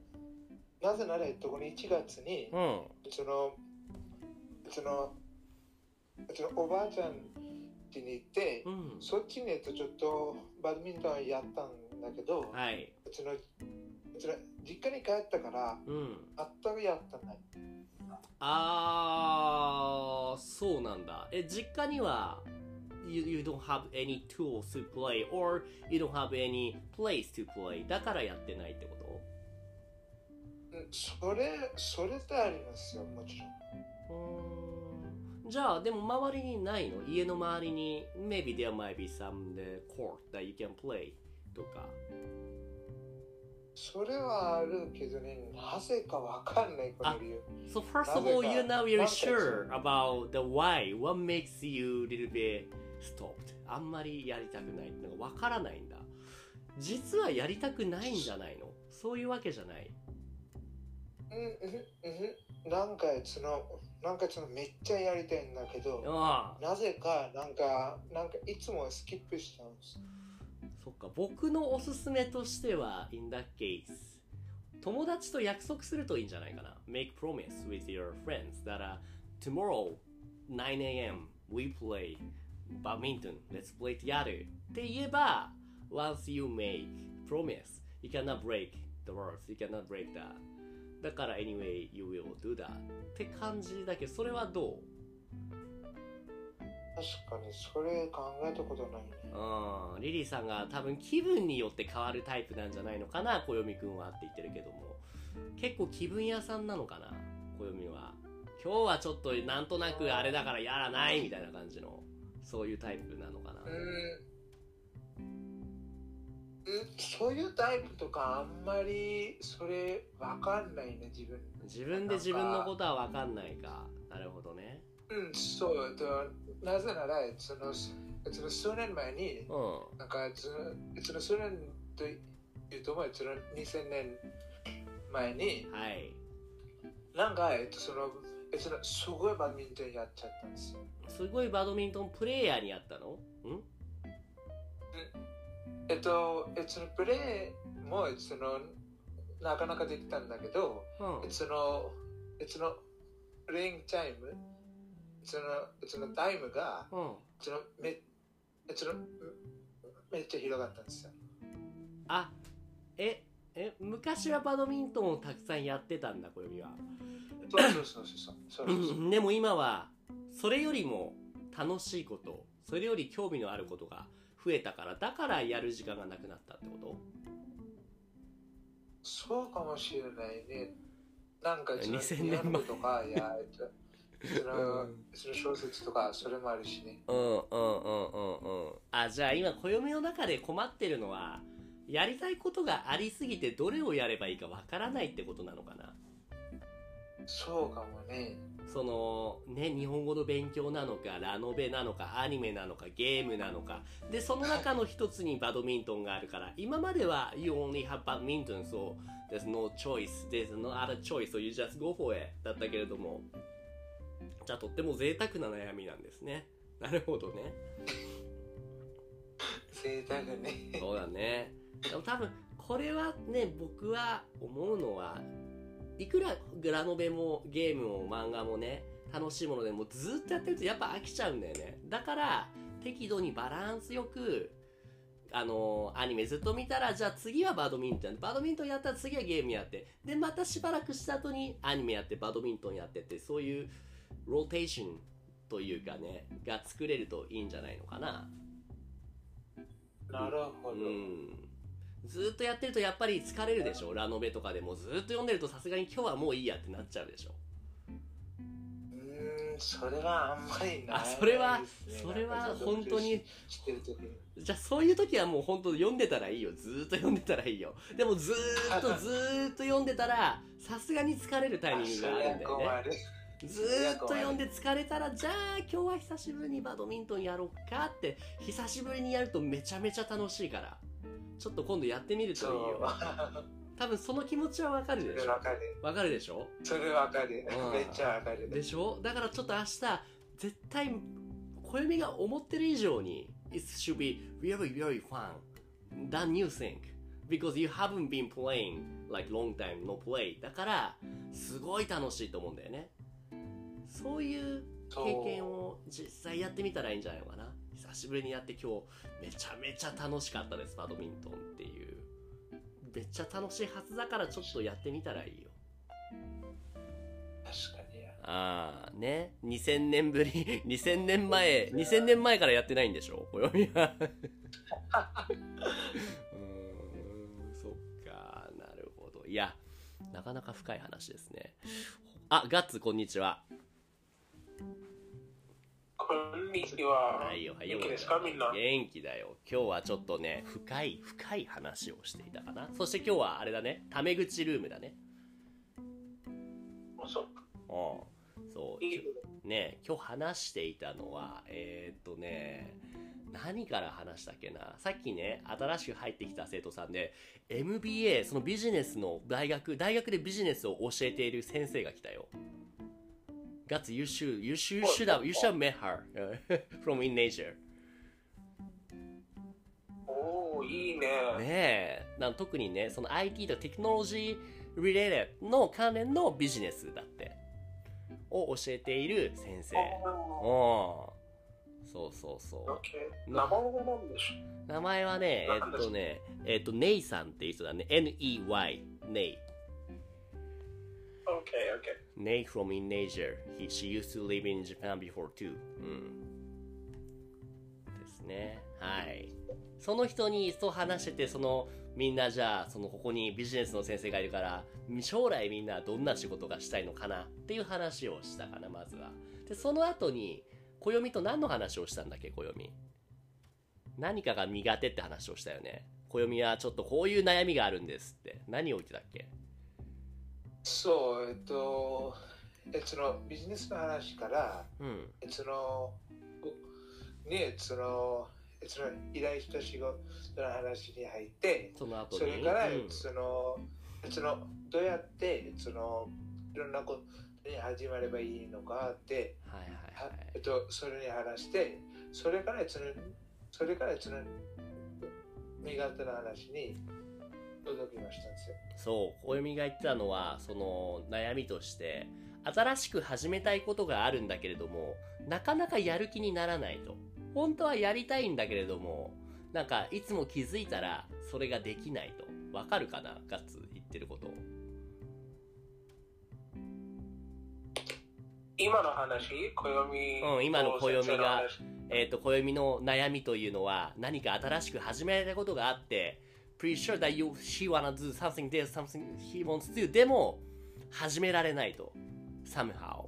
なぜなら、えっと、この1月に、うん。その、その、そのおばあちゃん家に行って、うん。そっちに、えっと、ちょっとバドミントンやったんだけど、はい。その、その実家に帰ったから、うん。全くやったない。あー、そうなんだ。え、実家には、you, you don't have any tools to play or you don't have any place to play だからやってないってこうんそれ、それってありますよ、もちろん。じゃあ、でも周りにないの家の周りに maybe there might be some uh, court that you can play とか。それはあるけどね、なぜかわかんない、この理由。So first of all, you're not really sure about the why. What makes you little bit stopped? あんまりやりたくない。なんかわからないんだ。実はやりたくないんじゃないのそういうわけじゃない。うん、うん、うん。なんか、その、なんかそのめっちゃやりたいんだけど、あ、なぜか、なんか、なんかいつもスキップしちゃうんです。そっか。僕のおすすめとしては、in that case, 友達と約束するといいんじゃないかな。Make promise with your friends that tomorrow 9am we play badminton. Let's play together. って言えば、once you make promise, you cannot break the words. You cannot break that. だから anyway you will do that. って感じだけど、それはどう？確かに、それ考えたことないね。うん、リリーさんが多分気分によって変わるタイプなんじゃないのかな、暦くんはって言ってるけども。結構気分屋さんなのかな、暦は。今日はちょっとなんとなくあれだからやらないみたいな感じのそういうタイプなのかな、うんうんそういうタイプとかあんまりそれわかんないね自分。自分で自分のことは分かんないか。なるほどね。うんそう。となぜならそのその数年前にうん。なんかそのその数年というともその2000年前にはい。なんかえっとそのえそのすごいバドミントンやっちゃったんですよ。すごいバドミントンプレイヤーにやったの？んえっと、そのプレイもそのなかなかできたんだけど、うん、そのそのプレイングタイムそのそのタイムが、うん、そのめそのめっちゃ広がったんですよ。あええ昔はバドミントンをたくさんやってたんだ小指は。そうそうそうそうでも今はそれよりも楽しいことそれより興味のあることが。増えたからだからやる時間がなくなったってこと？そうかもしれないね。なんか、その、2000日年前とか、いや、えっと、その、その小説とか、それもあるしね。うんうんうんうんうんあじゃあ今暦の中で困ってるのはやりたいことがありすぎてどれをやればいいかわからないってことなのかな？そうかもね。そのね日本語の勉強なのかラノベなのかアニメなのかゲームなのか。でその中の一つにバドミントンがあるから今までは You only have badminton so there's no choice there's no other choice so you just go for it だったけれどもじゃあとっても贅沢な悩みなんですね。なるほどね。贅沢ね。そうだね。でも多分これはね僕は思うのはいくらグラノベもゲームも漫画もね楽しいものでもずっとやってるとやっぱ飽きちゃうんだよね。だから適度にバランスよくあのアニメずっと見たらじゃあ次はバドミントンバドミントンやったら次はゲームやって。でまたしばらくした後にアニメやってバドミントンやってってそういうローテーションというかねが作れるといいんじゃないのかな。なるほど。うんずーっとやってるとやっぱり疲れるでしょ？ラノベとかでもずーっと読んでるとさすがに今日はもういいやってなっちゃうでしょ？うーん、それはあんまりない、あそれはそれは本当に。じゃあそういう時はもう本当読んでたらいいよ。ずーっと読んでたらいいよ。でもずーっと *laughs* ずーっと読んでたらさすがに疲れるタイミングがあるんだよね。ずーっと読んで疲れたらじゃあ今日は久しぶりにバドミントンやろうかって久しぶりにやるとめちゃめちゃ楽しいからちょっと今度やってみるといい。よ。多分その気持ちはわかるそでしょ。れわかる。わかるでしょ？それわかる。うん。めっちゃわかる。でしょ？だからちょっと明日絶対暦が思ってる以上に It should be really very fun. Than you think because you haven't been playing like long time no play. だからすごい楽しいと思うんだよね。そういう経験を実際やってみたらいいんじゃないのかな久しぶりにやって今日めちゃめちゃ楽しかったですバドミントンっていう。めっちゃ楽しいはずだからちょっとやってみたらいいよ。確かに。ああね。2000年ぶり。2000年前。2000年前からやってないんでしょ暦は。*laughs* うーんそっかなるほど。いやなかなか深い話ですね。あガッツこんにちはこんにちは。はいよはいよ元気ですかみんな？元気だよ。今日はちょっとね深い深い話をしていたかな。そして今日はあれだねタメ口ルームだね。そう。うん。そういいね。今日話していたのはえーっとね何から話したっけな？さっきね新しく入ってきた生徒さんで MBA そのビジネスの大学大学でビジネスを教えている先生が来たよガッツ you should you should, you should have you should have met her *laughs* from in nature おおいいね。ねえ。なん特にねその IT とテクノロジー related の関連のビジネスだってを教えている先生。おうん。そうそうそー OK 名前は何でしょう？名前はねえっとねえっとネイさんっていう人だね。NEY ネイう ?OK, OK. Nate from in Asia. He, she used to live in Japan before too. うん。ですね。はい。その人にそう話してて、そのみんなじゃあ、そのここにビジネスの先生がいるから、将来みんなどんな仕事がしたいのかなっていう話をしたかな、まずは。で、その後に、暦と何の話をしたんだっけ、暦。何かが苦手って話をしたよね。暦はちょっとこういう悩みがあるんですって。何を言ってたっけ？そう、えっと、えそのビジネスの話から、うん。えその、ね、その、えその依頼した仕事の話に入って、その後に。それから、うんその、その、どうやって、その、いろんなことに始まればいいのかって、はいはいははい。えっと、それに話して、それから、その、それから、その、身勝手な話に届きましたんですよ。そう、暦が言ってたのは、その悩みとして、新しく始めたいことがあるんだけれども、なかなかやる気にならないと。本当はやりたいんだけれども、なんかいつも気づいたらそれができないと。わかるかな？ガッツ言ってること。今の話、暦うん今の暦がえっ、と、暦の悩みというのは、何か新しく始めたいことがあって、pretty sure that you, she wanna do something, there's something he wants to do. でも、始められないと。somehow.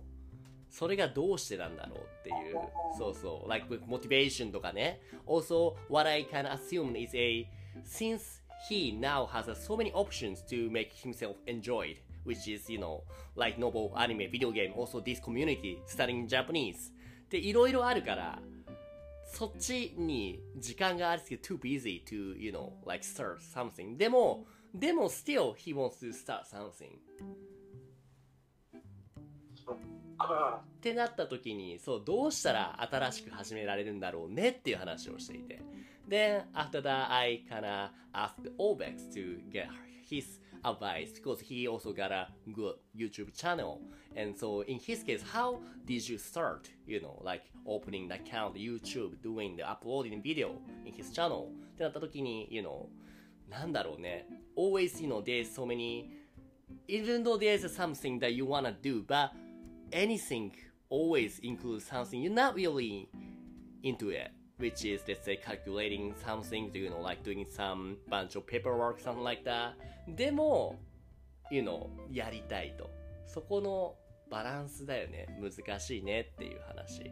それがどうしてなんだろうっていう。そうそう。like with motivation とかね。Also, what I can assume is a, since he now has so many options to make himself enjoyed, which is, you know, like novel, anime, video game, also this community, studying Japanese. で、いろいろあるから、そっちに時間がありすぎて too busy to, you know, like start something. でも、でも still he wants to start something. ってなった時に、そう、どうしたら新しく始められるんだろうねっていう話をしていて。Then, after that, I kinda asked Obex to get his advice because he also got a good YouTube channel. And so, in his case, how did you start, you know, like opening the account, YouTube, doing the uploading video in his channel? ってなった時に、you know, なんだろうね。Always, you know, there's so many, even though there's something that you wanna do, but anything always includes something you're not really into it, which is let's say calculating something, you know, like doing some bunch of paperwork, something like that. でも、you know, やりたいと。そこのバランスだよね。難しいねっていう話。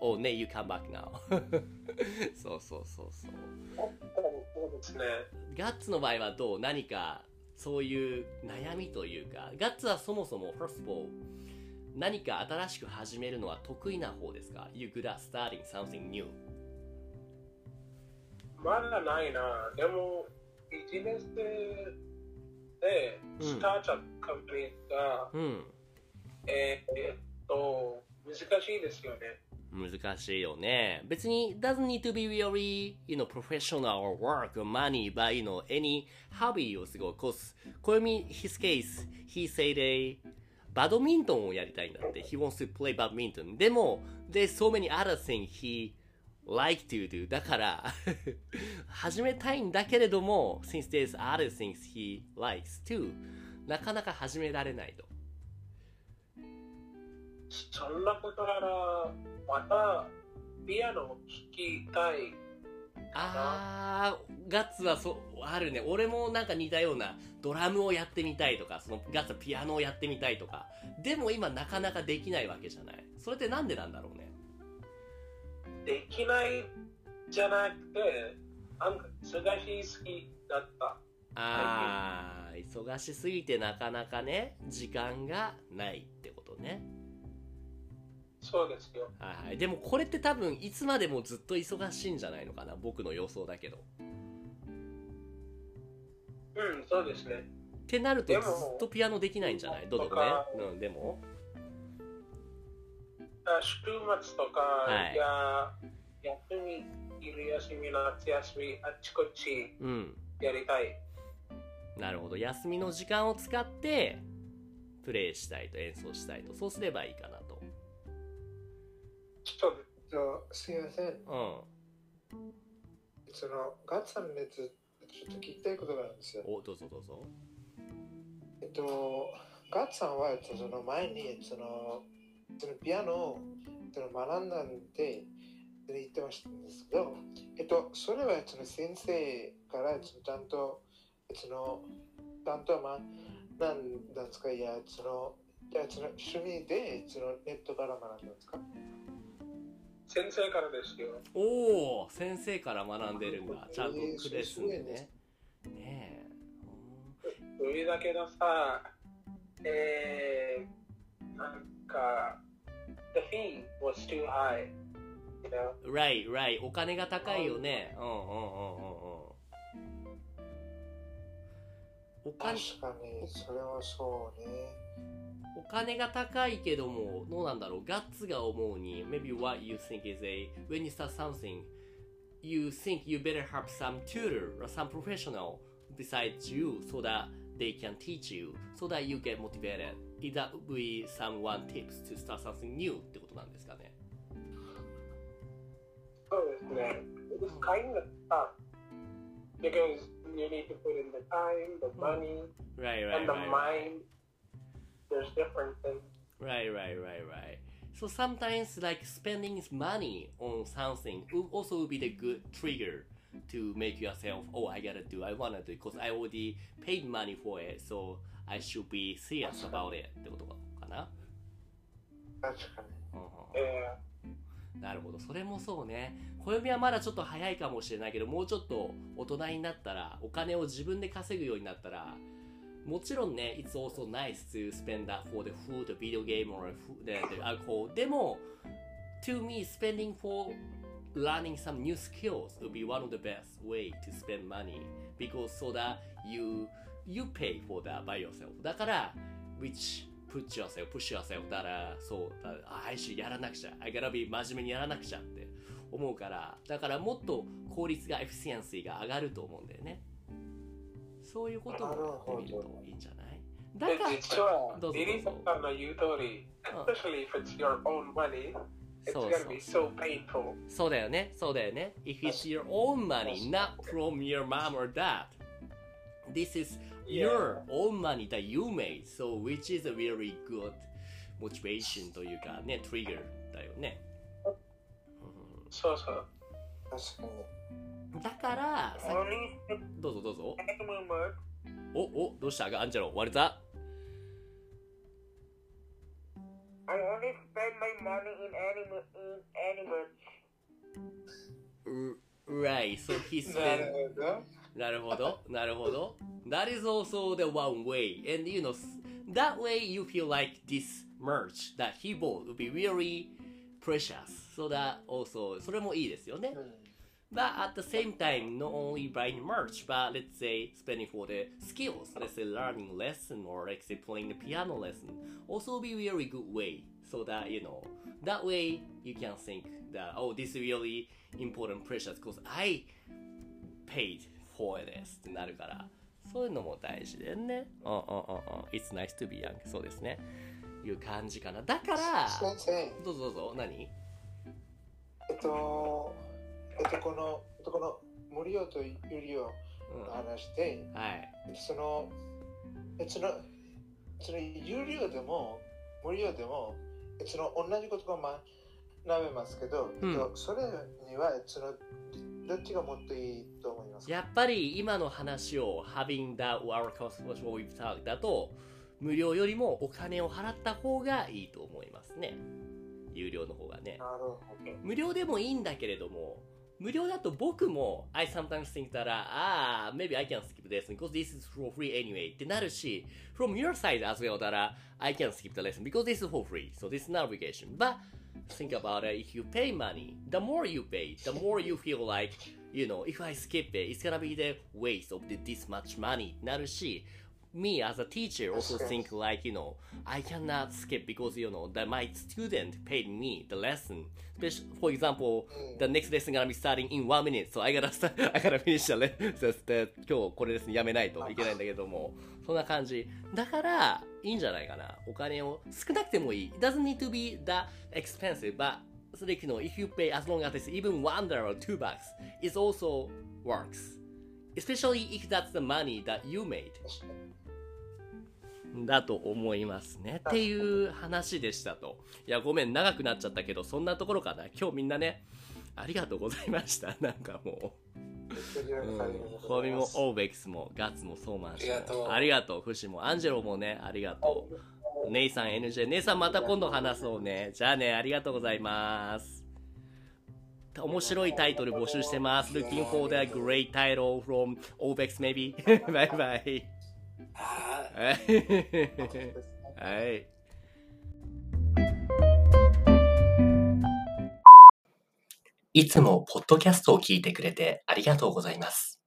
Oh, ね、you come back now. *laughs* そうそうそうそう。そうですね。ガッツの場合はどう？何かそういう悩みというか、ガッツはそもそも、first of all, 何か新しく始めるのは得意な方ですか ?You good at starting something new? まだないな。でも、ビジネスで、うんスタートアップカンパニーが、うん。えーえっと、難しいですよね。難しいよね。別に、doesn't need to be really, you know, professional or work or money, but, you know, any hobby をすごい。cause, 小読 his case, he said a, バドミントンをやりたいんだって。He wants to play badminton. でも、there's so many other things he like to do. だから、始めたいんだけれども、since there's other things he likes to, なかなか始められないと。そんなことなら、また、ピアノを弾きたい。あー、ガッツはそう、あるね。俺もなんか似たようなドラムをやってみたいとか、そのガッツはピアノをやってみたいとか。でも今なかなかできないわけじゃない。それってなんでなんだろうね？できないじゃなくて、なんか忙しすぎだった。あー、忙しすぎてなかなかね、時間がないってことね。そうですよ。はいはい。でもこれって多分いつまでもずっと忙しいんじゃないのかな？僕の予想だけど。うん、そうですね。ってなるとずっとピアノできないんじゃない？どうぞね？うん、でも。あ週末とか、はいや休み、昼休み、夏休み、あっちこっちうん。やりたい。なるほど。休みの時間を使って、プレイしたいと、演奏したいと。そうすればいいかなと。ちょっとすいません。うん。そのガッツさんのやつ、ちょっと聞きたいことがあるんですよ。お、どうぞどうぞ。えっと、ガッツさんはその前にそのそのピアノをその学んだんで言ってましたんですけど、えっと、それはその先生からそのちゃんとその、担当はなんなんですか？いや、その、いや、その趣味で、そのネットから学んだんですか？先生からですよ。おお先生から学んでるんだちゃんとえークレスンでねねそれだけどさ、えー、なんか、the fee was too high. You know? え right right お金が高いよねうんうんうんうんうんお金確かに、それはそうね。お金が高いけどもどうなんだろうガッツが思うに maybe what you think is a when you start something you think you better have some tutor or some professional besides you so that they can teach you so that you get motivated is that be someone tips to start something new ってことなんですかねそうですね。It was kind of tough because you need to put in the time, the money, right right and the right right mind. There's different things. Right, right, right, right. So sometimes like spending money on something will also be the good trigger to make yourself, oh, I gotta do, I wanna do, because I already paid money for it, so I should be serious about it ってことかな。確かに。なるほど、それもそうね。暦はまだちょっと早いかもしれないけど、もうちょっと大人になったら、お金を自分で稼ぐようになったら、もちろんね、it's also nice to spend that for the food, the video game or food, the, the alcohol. でも、to me, spending for learning some new skills would be one of the best way to spend money because so that you you pay for that by yourself. だから、which put yourself, push yourself だから、そう、だあ、I should やらなくちゃ。I gotta be 真面目にやらなくちゃって思うから、だからもっと効率が、エフィシエンシーが上がると思うんだよね。そういうこともやってみるといいんじゃないだでから、実はどうぞどうぞリリーさんの言う通り、especially if it's your own money, it's そう gonna be そう so painful. そうだよね、そうだよね。If it's your own money, not from your mom or dad. This is your own money that you made, so which is a very good motivation というかね、trigger だよね。そうそう。確かに。 だから、さどうぞどうぞ。お、お、どうしたアンジェロ、割れた I only spend my money in animal in animals. Right, so he な spent るほど。なるほど、なるほど。That is also the one way. And you know, that way you feel like this merch that he bought would be really precious. So that also, それもいいですよね。But at the same time, not only buying merch, but let's say spending for the skills, let's say learning lesson or let's say playing the piano lesson, also be very good way. So that, you know, that way you can think that, oh, this is really important, precious, because I paid for this ってなるから、そういうのも大事だよね。うんうんうんうん。It's nice to be young. そうですね。いう感じかな。だから、先生、どうぞどうぞ、何えっと、 えっと、この、えっと、この無料と有料うんの話で、はい。えっとその、えっとその、その有料でも、無料でも、えっとその同じことが学べますけど、うんえっとそれには、えっとその、どっちがもっといいと思いますか？やっぱり今の話を having that our what we've talked だと無料よりもお金を払った方がいいと思いますね。有料の方がね。無料でもいいんだけれども、無料だと僕も I sometimes think that ああ、maybe I can skip this because this is for free anyway ってなるし、from your side as well だら I can skip the lesson because this is for free so this is not obligation but think about it if you pay money the more you pay the more you feel like you know if I skip it it's gonna be the waste of the, this much money なるし me as a teacher also think like you know i cannot skip because you know that my student paid me the lesson Especially, for example the next lesson gonna be starting in one minute so i gotta start i gotta finish the lesson で今日これですねやめないといけないんだけどもそんな感じだからいいんじゃないかなお金を少なくてもいい it doesn't need to be that expensive but so like, you know, if you pay as long as it's even one dollar or two bucks, it also works. Especially if that's the money that you made. だと思いますね。っていう話でしたと。いや、ごめん、長くなっちゃったけど、そんなところかな。今日みんなね、ありがとうございました。*laughs* なんかもう。こちらの借り物でフォミもオーベックスもガッツもソーマン氏もありがとうフシもアンジェロもねありがとうネイさん NJ ネイさんまた今度話そうねじゃあねありがとうございます面白いタイトル募集してます Looking for the great title from OBEX maybe *laughs* バイバイあはいはいいつもポッドキャストを聞いてくれてありがとうございます。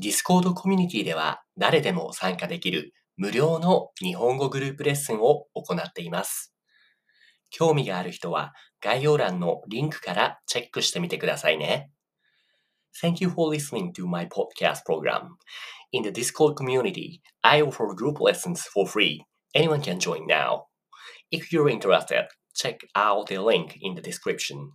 Discord コミュニティでは誰でも参加できる無料の日本語グループレッスンを行っています。興味がある人は概要欄のリンクからチェックしてみてくださいね。Thank you for listening to my podcast program. In the Discord community, I offer group lessons for free. Anyone can join now. If you're interested, check out the link in the description.